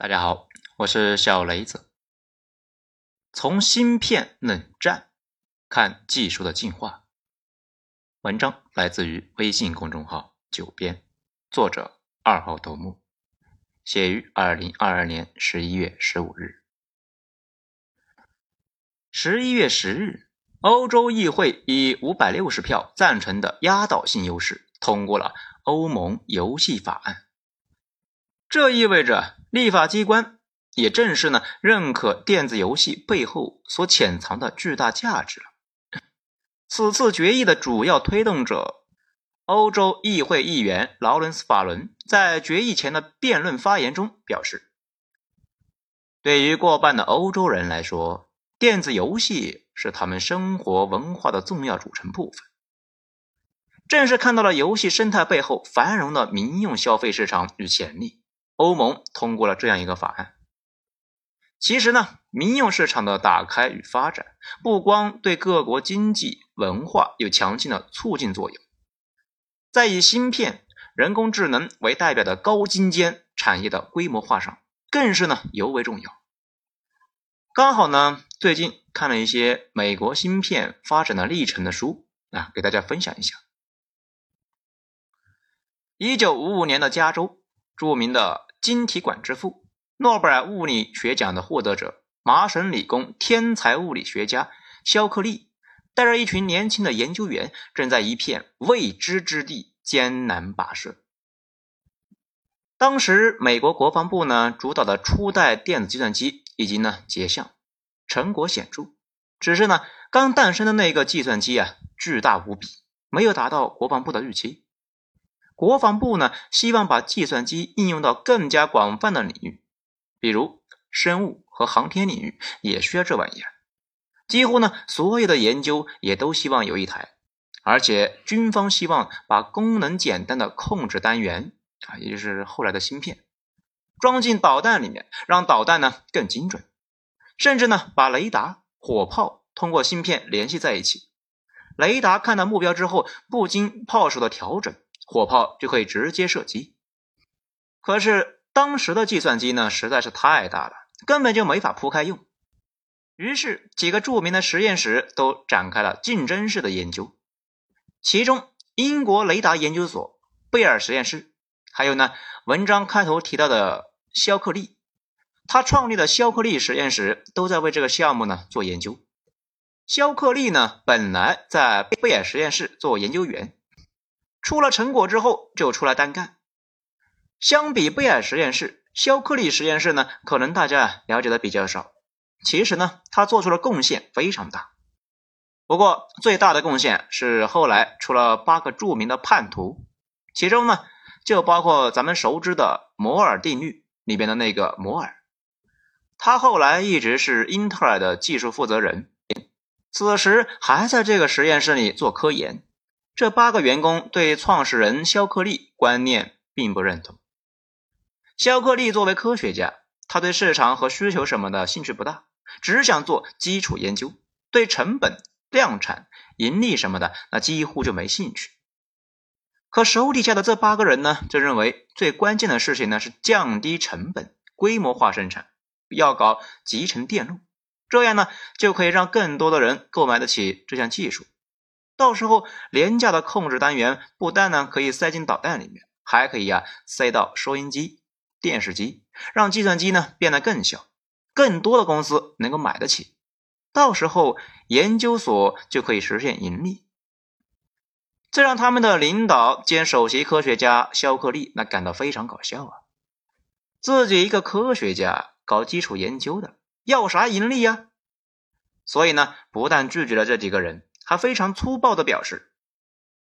大家好，我是小雷子。从芯片冷战看技术的进化。文章来自于微信公众号“九编”，作者二号头目，写于二零二二年十一月十五日。十一月十日，欧洲议会以五百六十票赞成的压倒性优势通过了欧盟游戏法案。这意味着立法机关也正式呢认可电子游戏背后所潜藏的巨大价值了。此次决议的主要推动者，欧洲议会议员劳伦斯·法伦在决议前的辩论发言中表示：“对于过半的欧洲人来说，电子游戏是他们生活文化的重要组成部分。正是看到了游戏生态背后繁荣的民用消费市场与潜力。”欧盟通过了这样一个法案。其实呢，民用市场的打开与发展，不光对各国经济文化有强劲的促进作用，在以芯片、人工智能为代表的高精尖产业的规模化上，更是呢尤为重要。刚好呢，最近看了一些美国芯片发展的历程的书啊，给大家分享一下。一九五五年的加州，著名的。晶体管之父、诺贝尔物理学奖的获得者、麻省理工天才物理学家肖克利，带着一群年轻的研究员，正在一片未知之地艰难跋涉。当时，美国国防部呢主导的初代电子计算机已经呢结项，成果显著。只是呢，刚诞生的那个计算机啊，巨大无比，没有达到国防部的预期。国防部呢，希望把计算机应用到更加广泛的领域，比如生物和航天领域也需要这玩意儿。几乎呢，所有的研究也都希望有一台，而且军方希望把功能简单的控制单元啊，也就是后来的芯片，装进导弹里面，让导弹呢更精准，甚至呢把雷达、火炮通过芯片联系在一起，雷达看到目标之后，不经炮手的调整。火炮就可以直接射击，可是当时的计算机呢实在是太大了，根本就没法铺开用。于是几个著名的实验室都展开了竞争式的研究，其中英国雷达研究所、贝尔实验室，还有呢文章开头提到的肖克利，他创立的肖克利实验室都在为这个项目呢做研究。肖克利呢本来在贝尔实验室做研究员。出了成果之后就出来单干。相比贝尔实验室，肖克利实验室呢，可能大家了解的比较少。其实呢，他做出了贡献非常大。不过最大的贡献是后来出了八个著名的叛徒，其中呢就包括咱们熟知的摩尔定律里边的那个摩尔。他后来一直是英特尔的技术负责人，此时还在这个实验室里做科研。这八个员工对创始人肖克利观念并不认同。肖克利作为科学家，他对市场和需求什么的兴趣不大，只想做基础研究，对成本、量产、盈利什么的，那几乎就没兴趣。可手底下的这八个人呢，就认为最关键的事情呢是降低成本、规模化生产，要搞集成电路，这样呢就可以让更多的人购买得起这项技术。到时候，廉价的控制单元不但呢可以塞进导弹里面，还可以呀塞到收音机、电视机，让计算机呢变得更小，更多的公司能够买得起。到时候，研究所就可以实现盈利。这让他们的领导兼首席科学家肖克利那感到非常搞笑啊！自己一个科学家搞基础研究的，要啥盈利呀？所以呢，不但拒绝了这几个人。他非常粗暴的表示：“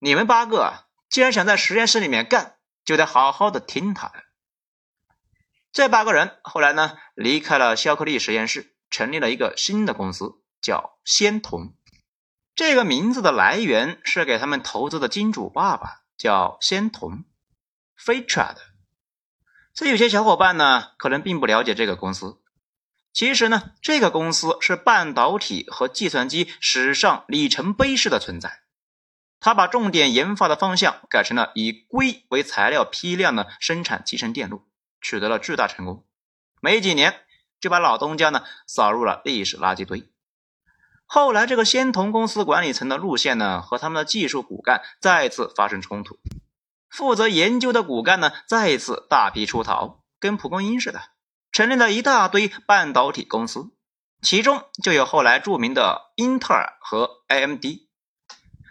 你们八个啊，既然想在实验室里面干，就得好好的听他的。”这八个人后来呢，离开了肖克利实验室，成立了一个新的公司，叫仙童。这个名字的来源是给他们投资的金主爸爸叫仙童 f a t r a 的。所以有些小伙伴呢，可能并不了解这个公司。其实呢，这个公司是半导体和计算机史上里程碑式的存在。他把重点研发的方向改成了以硅为材料批量的生产集成电路，取得了巨大成功。没几年就把老东家呢扫入了历史垃圾堆。后来，这个仙童公司管理层的路线呢和他们的技术骨干再次发生冲突，负责研究的骨干呢再一次大批出逃，跟蒲公英似的，成立了一大堆半导体公司，其中就有后来著名的英特尔和 AMD。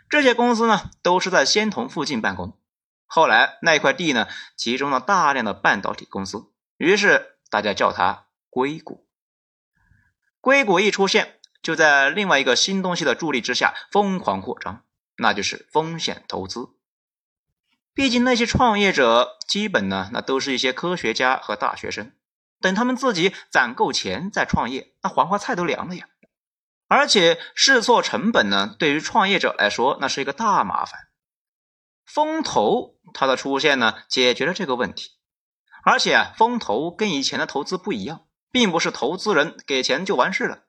这些公司呢都是在仙童附近办公。后来那块地呢，集中了大量的半导体公司，于是大家叫它硅谷。硅谷一出现，就在另外一个新东西的助力之下疯狂扩张，那就是风险投资。毕竟那些创业者基本呢，那都是一些科学家和大学生，等他们自己攒够钱再创业，那黄花菜都凉了呀。而且试错成本呢，对于创业者来说，那是一个大麻烦。风投它的出现呢，解决了这个问题。而且啊，风投跟以前的投资不一样，并不是投资人给钱就完事了，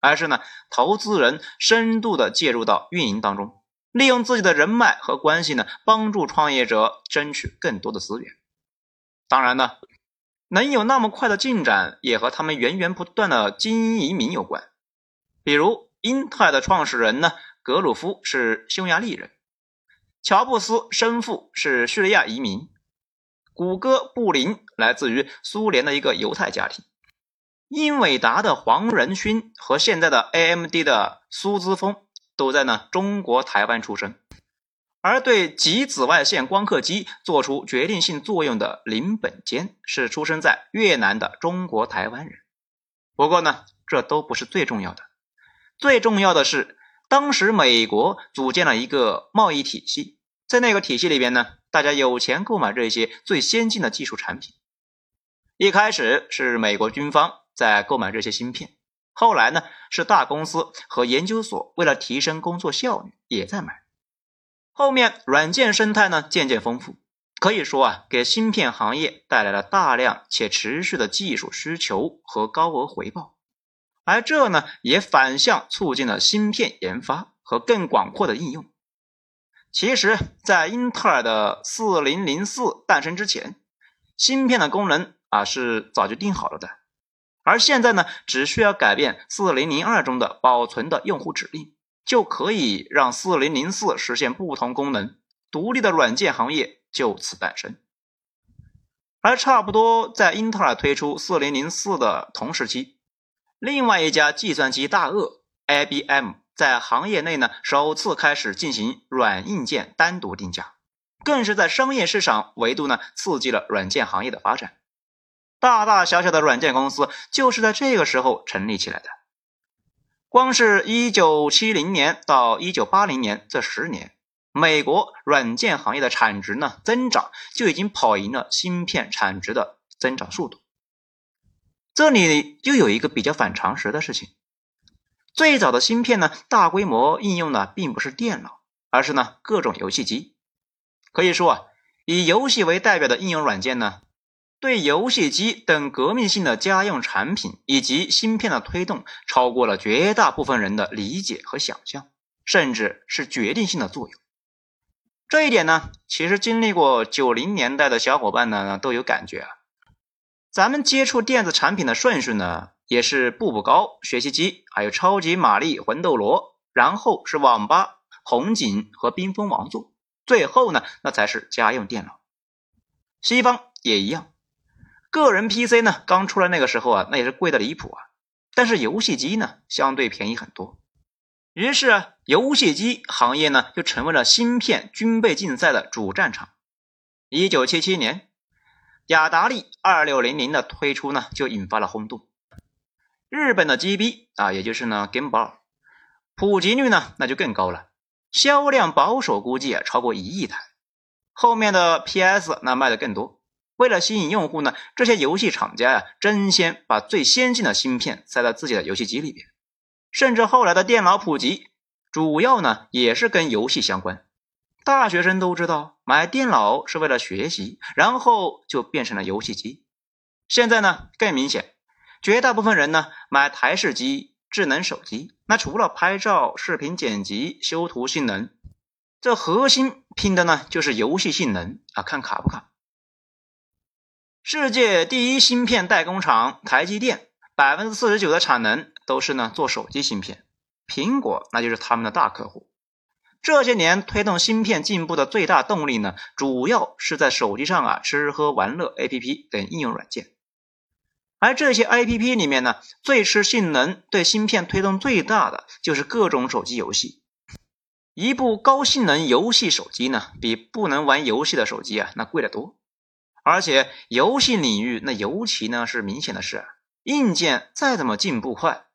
而是呢，投资人深度的介入到运营当中，利用自己的人脉和关系呢，帮助创业者争取更多的资源。当然呢，能有那么快的进展，也和他们源源不断的精英移民有关。比如，英特尔的创始人呢，格鲁夫是匈牙利人。乔布斯生父是叙利亚移民，谷歌布林来自于苏联的一个犹太家庭，英伟达的黄仁勋和现在的 AMD 的苏姿丰都在呢中国台湾出生，而对极紫外线光刻机做出决定性作用的林本坚是出生在越南的中国台湾人。不过呢，这都不是最重要的，最重要的是。当时美国组建了一个贸易体系，在那个体系里边呢，大家有钱购买这些最先进的技术产品。一开始是美国军方在购买这些芯片，后来呢是大公司和研究所为了提升工作效率也在买。后面软件生态呢渐渐丰富，可以说啊，给芯片行业带来了大量且持续的技术需求和高额回报。而这呢，也反向促进了芯片研发和更广阔的应用。其实，在英特尔的四零零四诞生之前，芯片的功能啊是早就定好了的。而现在呢，只需要改变四零零二中的保存的用户指令，就可以让四零零四实现不同功能，独立的软件行业就此诞生。而差不多在英特尔推出四零零四的同时期。另外一家计算机大鳄 IBM 在行业内呢首次开始进行软硬件单独定价，更是在商业市场维度呢刺激了软件行业的发展。大大小小的软件公司就是在这个时候成立起来的。光是一九七零年到一九八零年这十年，美国软件行业的产值呢增长就已经跑赢了芯片产值的增长速度。这里又有一个比较反常识的事情：最早的芯片呢，大规模应用的并不是电脑，而是呢各种游戏机。可以说啊，以游戏为代表的应用软件呢，对游戏机等革命性的家用产品以及芯片的推动，超过了绝大部分人的理解和想象，甚至是决定性的作用。这一点呢，其实经历过九零年代的小伙伴呢都有感觉啊。咱们接触电子产品的顺序呢，也是步步高、学习机，还有超级玛丽、魂斗罗，然后是网吧、红警和冰封王座，最后呢，那才是家用电脑。西方也一样，个人 PC 呢刚出来那个时候啊，那也是贵的离谱啊，但是游戏机呢相对便宜很多，于是啊，游戏机行业呢就成为了芯片军备竞赛的主战场。一九七七年。雅达利二六零零的推出呢，就引发了轰动。日本的 GB 啊，也就是呢 Game Boy，普及率呢那就更高了，销量保守估计啊超过一亿台。后面的 PS 那卖的更多。为了吸引用户呢，这些游戏厂家呀争先把最先进的芯片塞到自己的游戏机里边，甚至后来的电脑普及，主要呢也是跟游戏相关。大学生都知道，买电脑是为了学习，然后就变成了游戏机。现在呢，更明显，绝大部分人呢买台式机、智能手机，那除了拍照、视频剪辑、修图性能，这核心拼的呢就是游戏性能啊，看卡不卡。世界第一芯片代工厂台积电，百分之四十九的产能都是呢做手机芯片，苹果那就是他们的大客户。这些年推动芯片进步的最大动力呢，主要是在手机上啊吃喝玩乐 APP 等应用软件。而这些 APP 里面呢，最吃性能、对芯片推动最大的就是各种手机游戏。一部高性能游戏手机呢，比不能玩游戏的手机啊，那贵得多。而且游戏领域那尤其呢是明显的是，硬件再怎么进步快。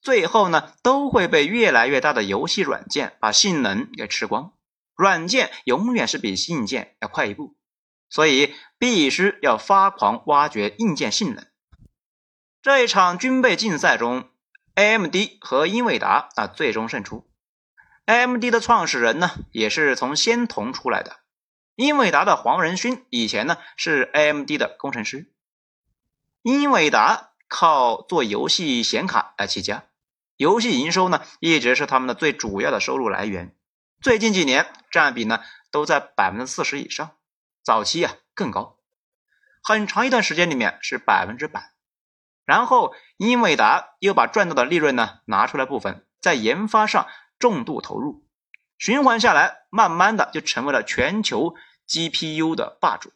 最后呢，都会被越来越大的游戏软件把性能给吃光。软件永远是比硬件要快一步，所以必须要发狂挖掘硬件性能。这一场军备竞赛中，AMD 和英伟达啊最终胜出。AMD 的创始人呢，也是从仙童出来的。英伟达的黄仁勋以前呢是 AMD 的工程师。英伟达靠做游戏显卡来起家。游戏营收呢，一直是他们的最主要的收入来源。最近几年占比呢，都在百分之四十以上，早期啊更高，很长一段时间里面是百分之百。然后英伟达又把赚到的利润呢拿出来部分，在研发上重度投入，循环下来，慢慢的就成为了全球 GPU 的霸主。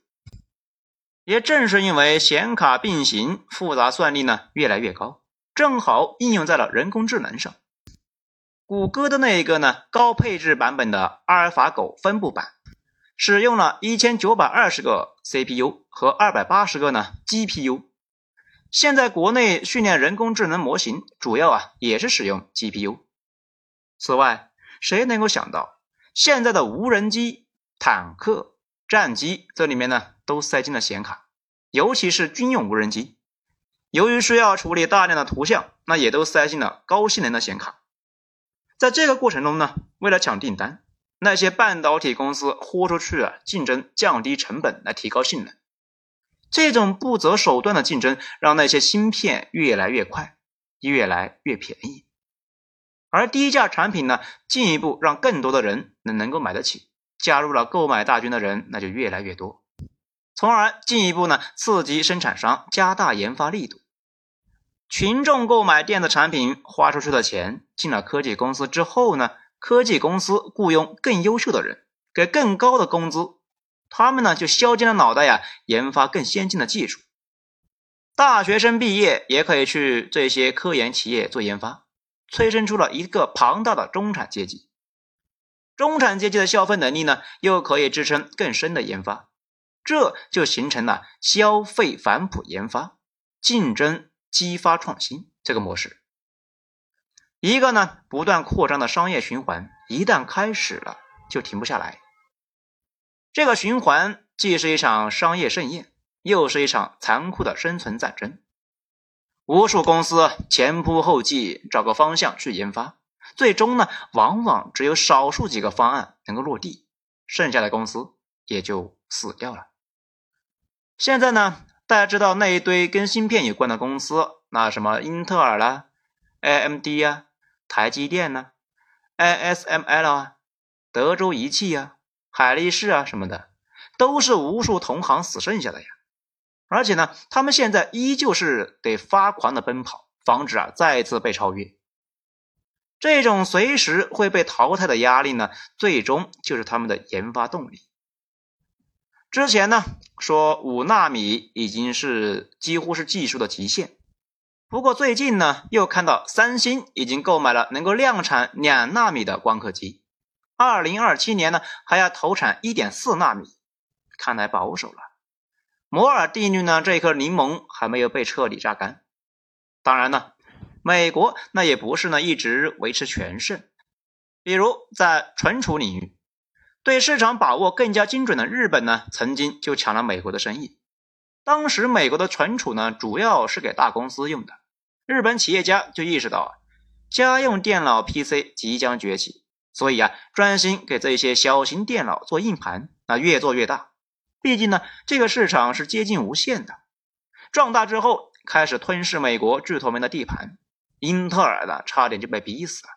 也正是因为显卡并行，复杂算力呢越来越高。正好应用在了人工智能上。谷歌的那一个呢，高配置版本的阿尔法狗分布版，使用了一千九百二十个 CPU 和二百八十个呢 GPU。现在国内训练人工智能模型，主要啊也是使用 GPU。此外，谁能够想到，现在的无人机、坦克、战机这里面呢，都塞进了显卡，尤其是军用无人机。由于需要处理大量的图像，那也都塞进了高性能的显卡。在这个过程中呢，为了抢订单，那些半导体公司豁出去啊，竞争降低成本来提高性能。这种不择手段的竞争，让那些芯片越来越快，越来越便宜。而低价产品呢，进一步让更多的人能能够买得起，加入了购买大军的人那就越来越多，从而进一步呢刺激生产商加大研发力度。群众购买电子产品花出去的钱进了科技公司之后呢，科技公司雇佣更优秀的人，给更高的工资，他们呢就削尖了脑袋呀，研发更先进的技术。大学生毕业也可以去这些科研企业做研发，催生出了一个庞大的中产阶级。中产阶级的消费能力呢，又可以支撑更深的研发，这就形成了消费反哺研发竞争。激发创新这个模式，一个呢不断扩张的商业循环，一旦开始了就停不下来。这个循环既是一场商业盛宴，又是一场残酷的生存战争。无数公司前仆后继找个方向去研发，最终呢，往往只有少数几个方案能够落地，剩下的公司也就死掉了。现在呢？大家知道那一堆跟芯片有关的公司，那什么英特尔啦、AMD 呀、台积电呢、ASML 啊、德州仪器啊、海力士啊什么的，都是无数同行死剩下的呀。而且呢，他们现在依旧是得发狂的奔跑，防止啊再次被超越。这种随时会被淘汰的压力呢，最终就是他们的研发动力。之前呢说五纳米已经是几乎是技术的极限，不过最近呢又看到三星已经购买了能够量产两纳米的光刻机，二零二七年呢还要投产一点四纳米，看来保守了。摩尔定律呢这颗柠檬还没有被彻底榨干。当然呢，美国那也不是呢一直维持全胜，比如在存储领域。对市场把握更加精准的日本呢，曾经就抢了美国的生意。当时美国的存储呢，主要是给大公司用的。日本企业家就意识到啊，家用电脑 PC 即将崛起，所以啊，专心给这些小型电脑做硬盘，那越做越大。毕竟呢，这个市场是接近无限的。壮大之后，开始吞噬美国巨头们的地盘。英特尔呢，差点就被逼死了。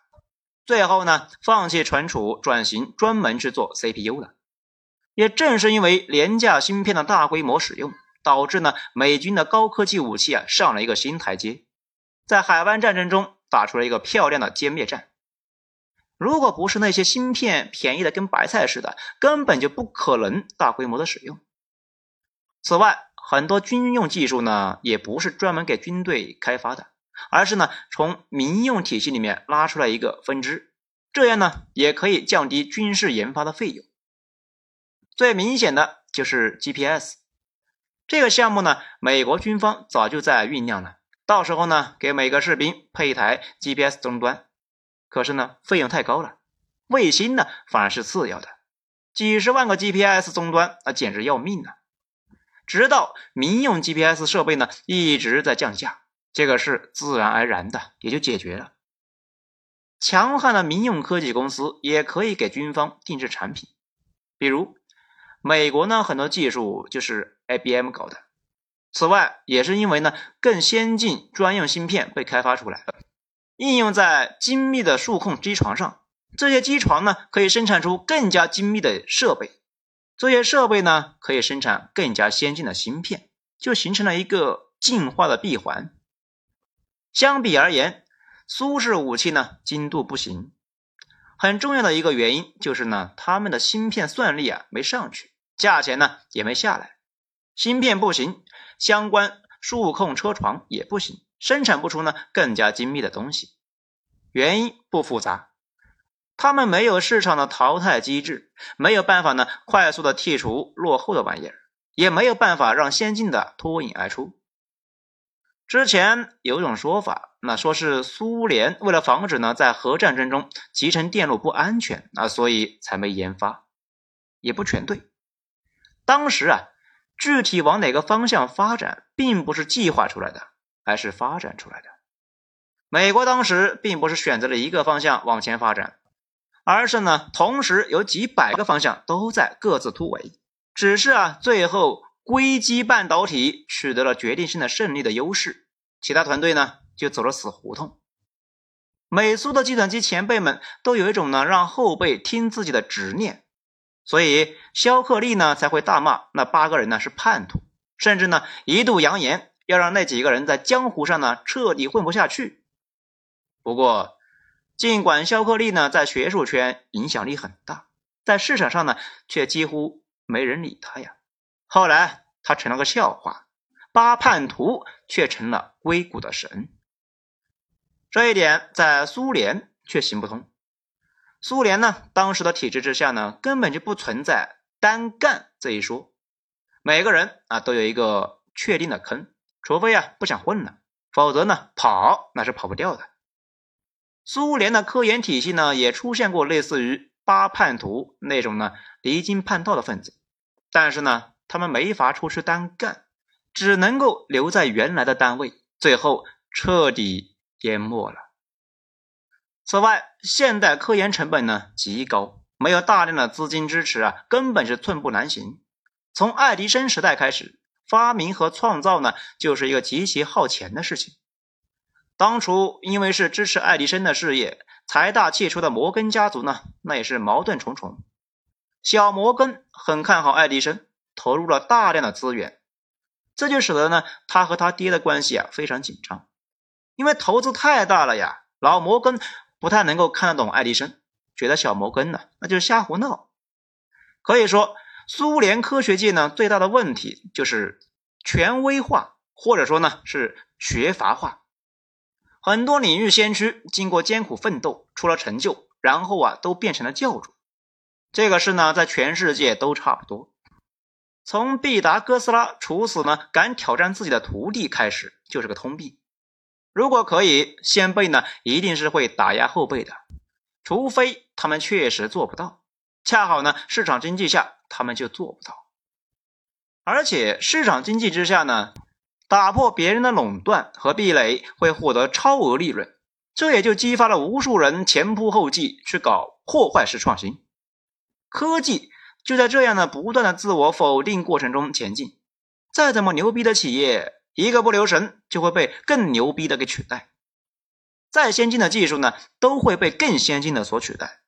最后呢，放弃存储，转型专门去做 CPU 了。也正是因为廉价芯片的大规模使用，导致呢美军的高科技武器啊上了一个新台阶，在海湾战争中打出了一个漂亮的歼灭战。如果不是那些芯片便宜的跟白菜似的，根本就不可能大规模的使用。此外，很多军用技术呢，也不是专门给军队开发的，而是呢从民用体系里面拉出来一个分支，这样呢也可以降低军事研发的费用。最明显的就是 GPS 这个项目呢，美国军方早就在酝酿了，到时候呢给每个士兵配一台 GPS 终端。可是呢，费用太高了，卫星呢反而是次要的，几十万个 GPS 终端那简直要命啊！直到民用 GPS 设备呢一直在降价，这个事自然而然的也就解决了。强悍的民用科技公司也可以给军方定制产品，比如美国呢很多技术就是 IBM 搞的。此外，也是因为呢更先进专用芯片被开发出来了。应用在精密的数控机床上，这些机床呢可以生产出更加精密的设备，这些设备呢可以生产更加先进的芯片，就形成了一个进化的闭环。相比而言，苏式武器呢精度不行，很重要的一个原因就是呢他们的芯片算力啊没上去，价钱呢也没下来，芯片不行，相关数控车床也不行。生产不出呢更加精密的东西，原因不复杂，他们没有市场的淘汰机制，没有办法呢快速的剔除落后的玩意儿，也没有办法让先进的脱颖而出。之前有种说法，那说是苏联为了防止呢在核战争中集成电路不安全，那所以才没研发，也不全对。当时啊，具体往哪个方向发展，并不是计划出来的。而是发展出来的。美国当时并不是选择了一个方向往前发展，而是呢，同时有几百个方向都在各自突围。只是啊，最后硅基半导体取得了决定性的胜利的优势，其他团队呢就走了死胡同。美苏的计算机前辈们都有一种呢让后辈听自己的执念，所以肖克利呢才会大骂那八个人呢是叛徒，甚至呢一度扬言。要让那几个人在江湖上呢彻底混不下去。不过，尽管肖克利呢在学术圈影响力很大，在市场上呢却几乎没人理他呀。后来他成了个笑话，八叛徒却成了硅谷的神。这一点在苏联却行不通。苏联呢当时的体制之下呢根本就不存在单干这一说，每个人啊都有一个确定的坑。除非啊不想混了，否则呢跑那是跑不掉的。苏联的科研体系呢也出现过类似于八叛徒那种呢离经叛道的分子，但是呢他们没法出去单干，只能够留在原来的单位，最后彻底淹没了。此外，现代科研成本呢极高，没有大量的资金支持啊，根本是寸步难行。从爱迪生时代开始。发明和创造呢，就是一个极其耗钱的事情。当初因为是支持爱迪生的事业，财大气粗的摩根家族呢，那也是矛盾重重。小摩根很看好爱迪生，投入了大量的资源，这就使得呢，他和他爹的关系啊非常紧张。因为投资太大了呀，老摩根不太能够看得懂爱迪生，觉得小摩根呢那就是瞎胡闹。可以说。苏联科学界呢最大的问题就是权威化，或者说呢是学阀化。很多领域先驱经过艰苦奋斗出了成就，然后啊都变成了教主。这个事呢在全世界都差不多。从毕达哥斯拉处死呢敢挑战自己的徒弟开始，就是个通病。如果可以，先辈呢一定是会打压后辈的，除非他们确实做不到。恰好呢市场经济下。他们就做不到，而且市场经济之下呢，打破别人的垄断和壁垒会获得超额利润，这也就激发了无数人前仆后继去搞破坏式创新。科技就在这样的不断的自我否定过程中前进。再怎么牛逼的企业，一个不留神就会被更牛逼的给取代。再先进的技术呢，都会被更先进的所取代。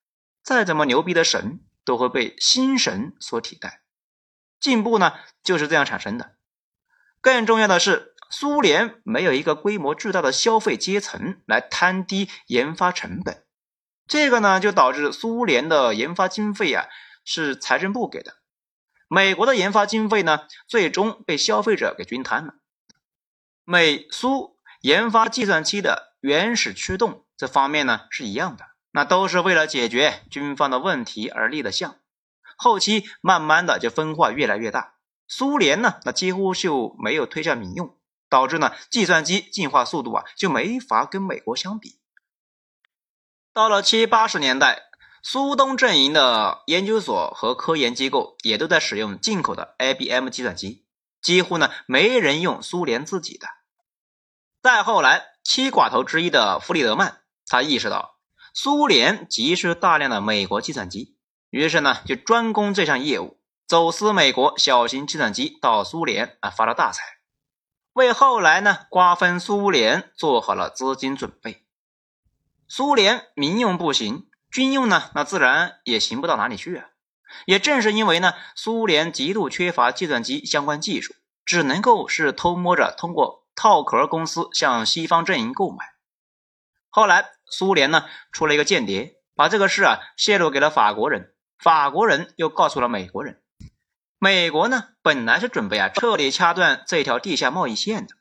再怎么牛逼的神。都会被新神所替代，进步呢就是这样产生的。更重要的是，苏联没有一个规模巨大的消费阶层来摊低研发成本，这个呢就导致苏联的研发经费啊是财政部给的，美国的研发经费呢最终被消费者给均摊了。美苏研发计算机的原始驱动这方面呢是一样的，那都是为了解决军方的问题而立的项，后期慢慢的就分化越来越大。苏联呢，那几乎就没有推向民用，导致呢计算机进化速度啊就没法跟美国相比。到了七八十年代，苏东阵营的研究所和科研机构也都在使用进口的 IBM 计算机，几乎呢没人用苏联自己的。再后来，七寡头之一的弗里德曼，他意识到苏联急需大量的美国计算机，于是呢就专攻这项业务。走私美国小型计算机到苏联啊，发了大财，为后来呢瓜分苏联做好了资金准备。苏联民用不行，军用呢那自然也行不到哪里去啊。也正是因为呢苏联极度缺乏计算机相关技术，只能够是偷摸着通过套壳公司向西方阵营购买。后来苏联呢出了一个间谍，把这个事啊泄露给了法国人，法国人又告诉了美国人。美国呢，本来是准备啊彻底掐断这条地下贸易线的，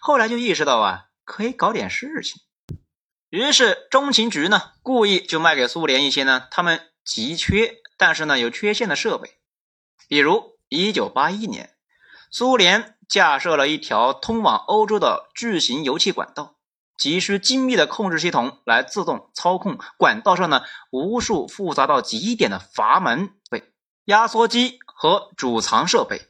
后来就意识到啊可以搞点事情，于是中情局呢故意就卖给苏联一些呢他们急缺但是呢有缺陷的设备，比如一九八一年，苏联架设了一条通往欧洲的巨型油气管道，急需精密的控制系统来自动操控管道上呢无数复杂到极点的阀门、对压缩机。和储藏设备，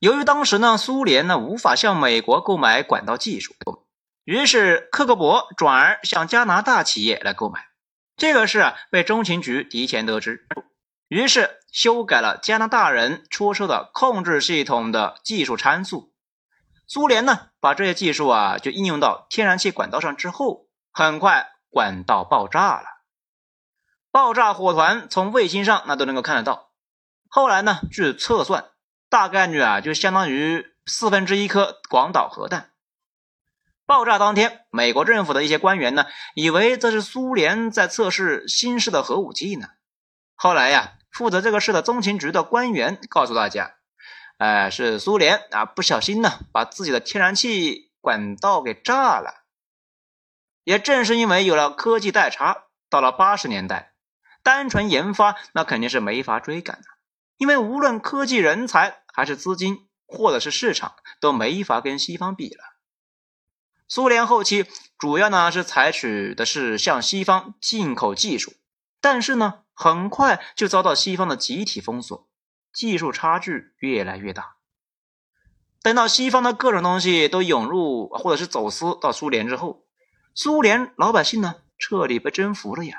由于当时呢，苏联呢无法向美国购买管道技术，于是克格勃转而向加拿大企业来购买。这个事啊被中情局提前得知，于是修改了加拿大人出售的控制系统的技术参数。苏联呢把这些技术啊就应用到天然气管道上之后，很快管道爆炸了，爆炸火团从卫星上那都能够看得到。后来呢？据测算，大概率啊，就相当于四分之一颗广岛核弹。爆炸当天，美国政府的一些官员呢，以为这是苏联在测试新式的核武器呢。后来呀，负责这个事的中情局的官员告诉大家，哎，是苏联啊，不小心呢，把自己的天然气管道给炸了。也正是因为有了科技代差，到了八十年代，单纯研发那肯定是没法追赶的。因为无论科技人才还是资金，或者是市场，都没法跟西方比了。苏联后期主要呢是采取的是向西方进口技术，但是呢很快就遭到西方的集体封锁，技术差距越来越大。等到西方的各种东西都涌入或者是走私到苏联之后，苏联老百姓呢彻底被征服了呀！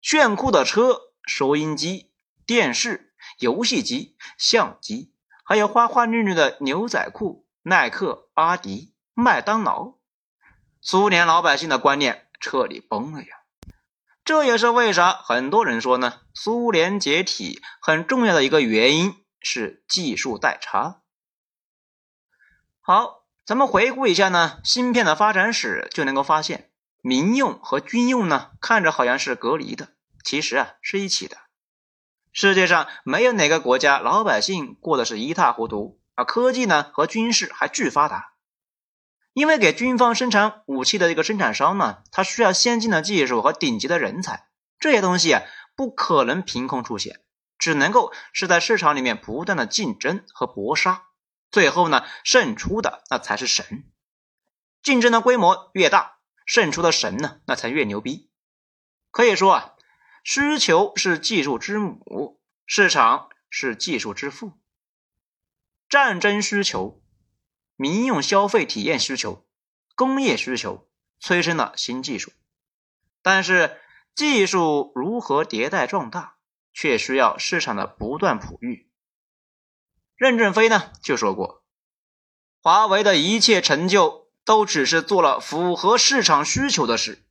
炫酷的车、收音机、电视。游戏机、相机，还有花花绿绿的牛仔裤、耐克、阿迪、麦当劳，苏联老百姓的观念彻底崩了呀！这也是为啥很多人说呢？苏联解体很重要的一个原因是技术代差。好，咱们回顾一下呢，芯片的发展史，就能够发现，民用和军用呢，看着好像是隔离的，其实啊，是一起的。世界上没有哪个国家老百姓过得是一塌糊涂啊！科技呢和军事还巨发达，因为给军方生产武器的这个生产商呢，他需要先进的技术和顶级的人才，这些东西不可能凭空出现，只能够是在市场里面不断的竞争和搏杀，最后呢胜出的那才是神。竞争的规模越大，胜出的神呢那才越牛逼。可以说啊。需求是技术之母，市场是技术之父。战争需求、民用消费体验需求、工业需求催生了新技术，但是技术如何迭代壮大，却需要市场的不断哺育。任正非呢就说过，华为的一切成就都只是做了符合市场需求的事，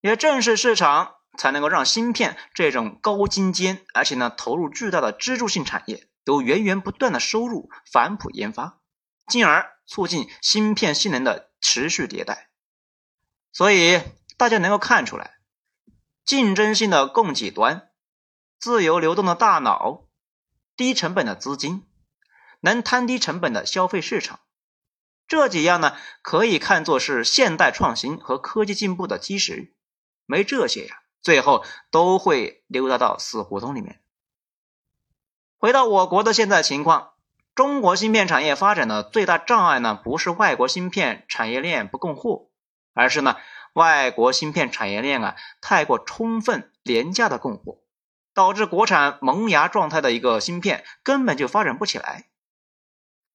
也正是市场。才能够让芯片这种高精尖，而且呢投入巨大的支柱性产业都源源不断的收入反哺研发，进而促进芯片性能的持续迭代。所以大家能够看出来，竞争性的供给端、自由流动的大脑、低成本的资金、能摊低成本的消费市场，这几样呢，可以看作是现代创新和科技进步的基石。没这些呀，最后都会溜达到死胡同里面。回到我国的现在情况，中国芯片产业发展的最大障碍呢，不是外国芯片产业链不供货，而是呢，外国芯片产业链啊太过充分、廉价的供货，导致国产萌芽状态的一个芯片根本就发展不起来。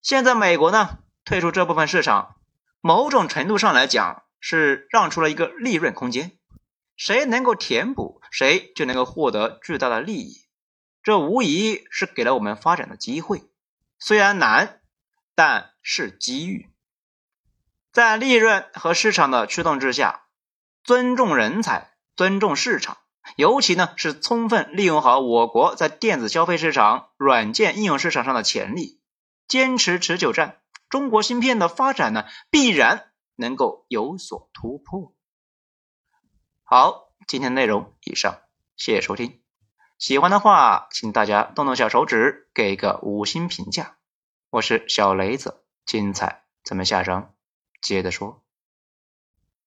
现在美国呢退出这部分市场，某种程度上来讲是让出了一个利润空间，谁能够填补，谁就能够获得巨大的利益。这无疑是给了我们发展的机会，虽然难，但是机遇。在利润和市场的驱动之下，尊重人才，尊重市场，尤其呢是充分利用好我国在电子消费市场、软件应用市场上的潜力，坚持持久战，中国芯片的发展呢必然能够有所突破。好，今天内容以上，谢谢收听。喜欢的话，请大家动动小手指，给个五星评价。我是小雷子，精彩咱们下章接着说。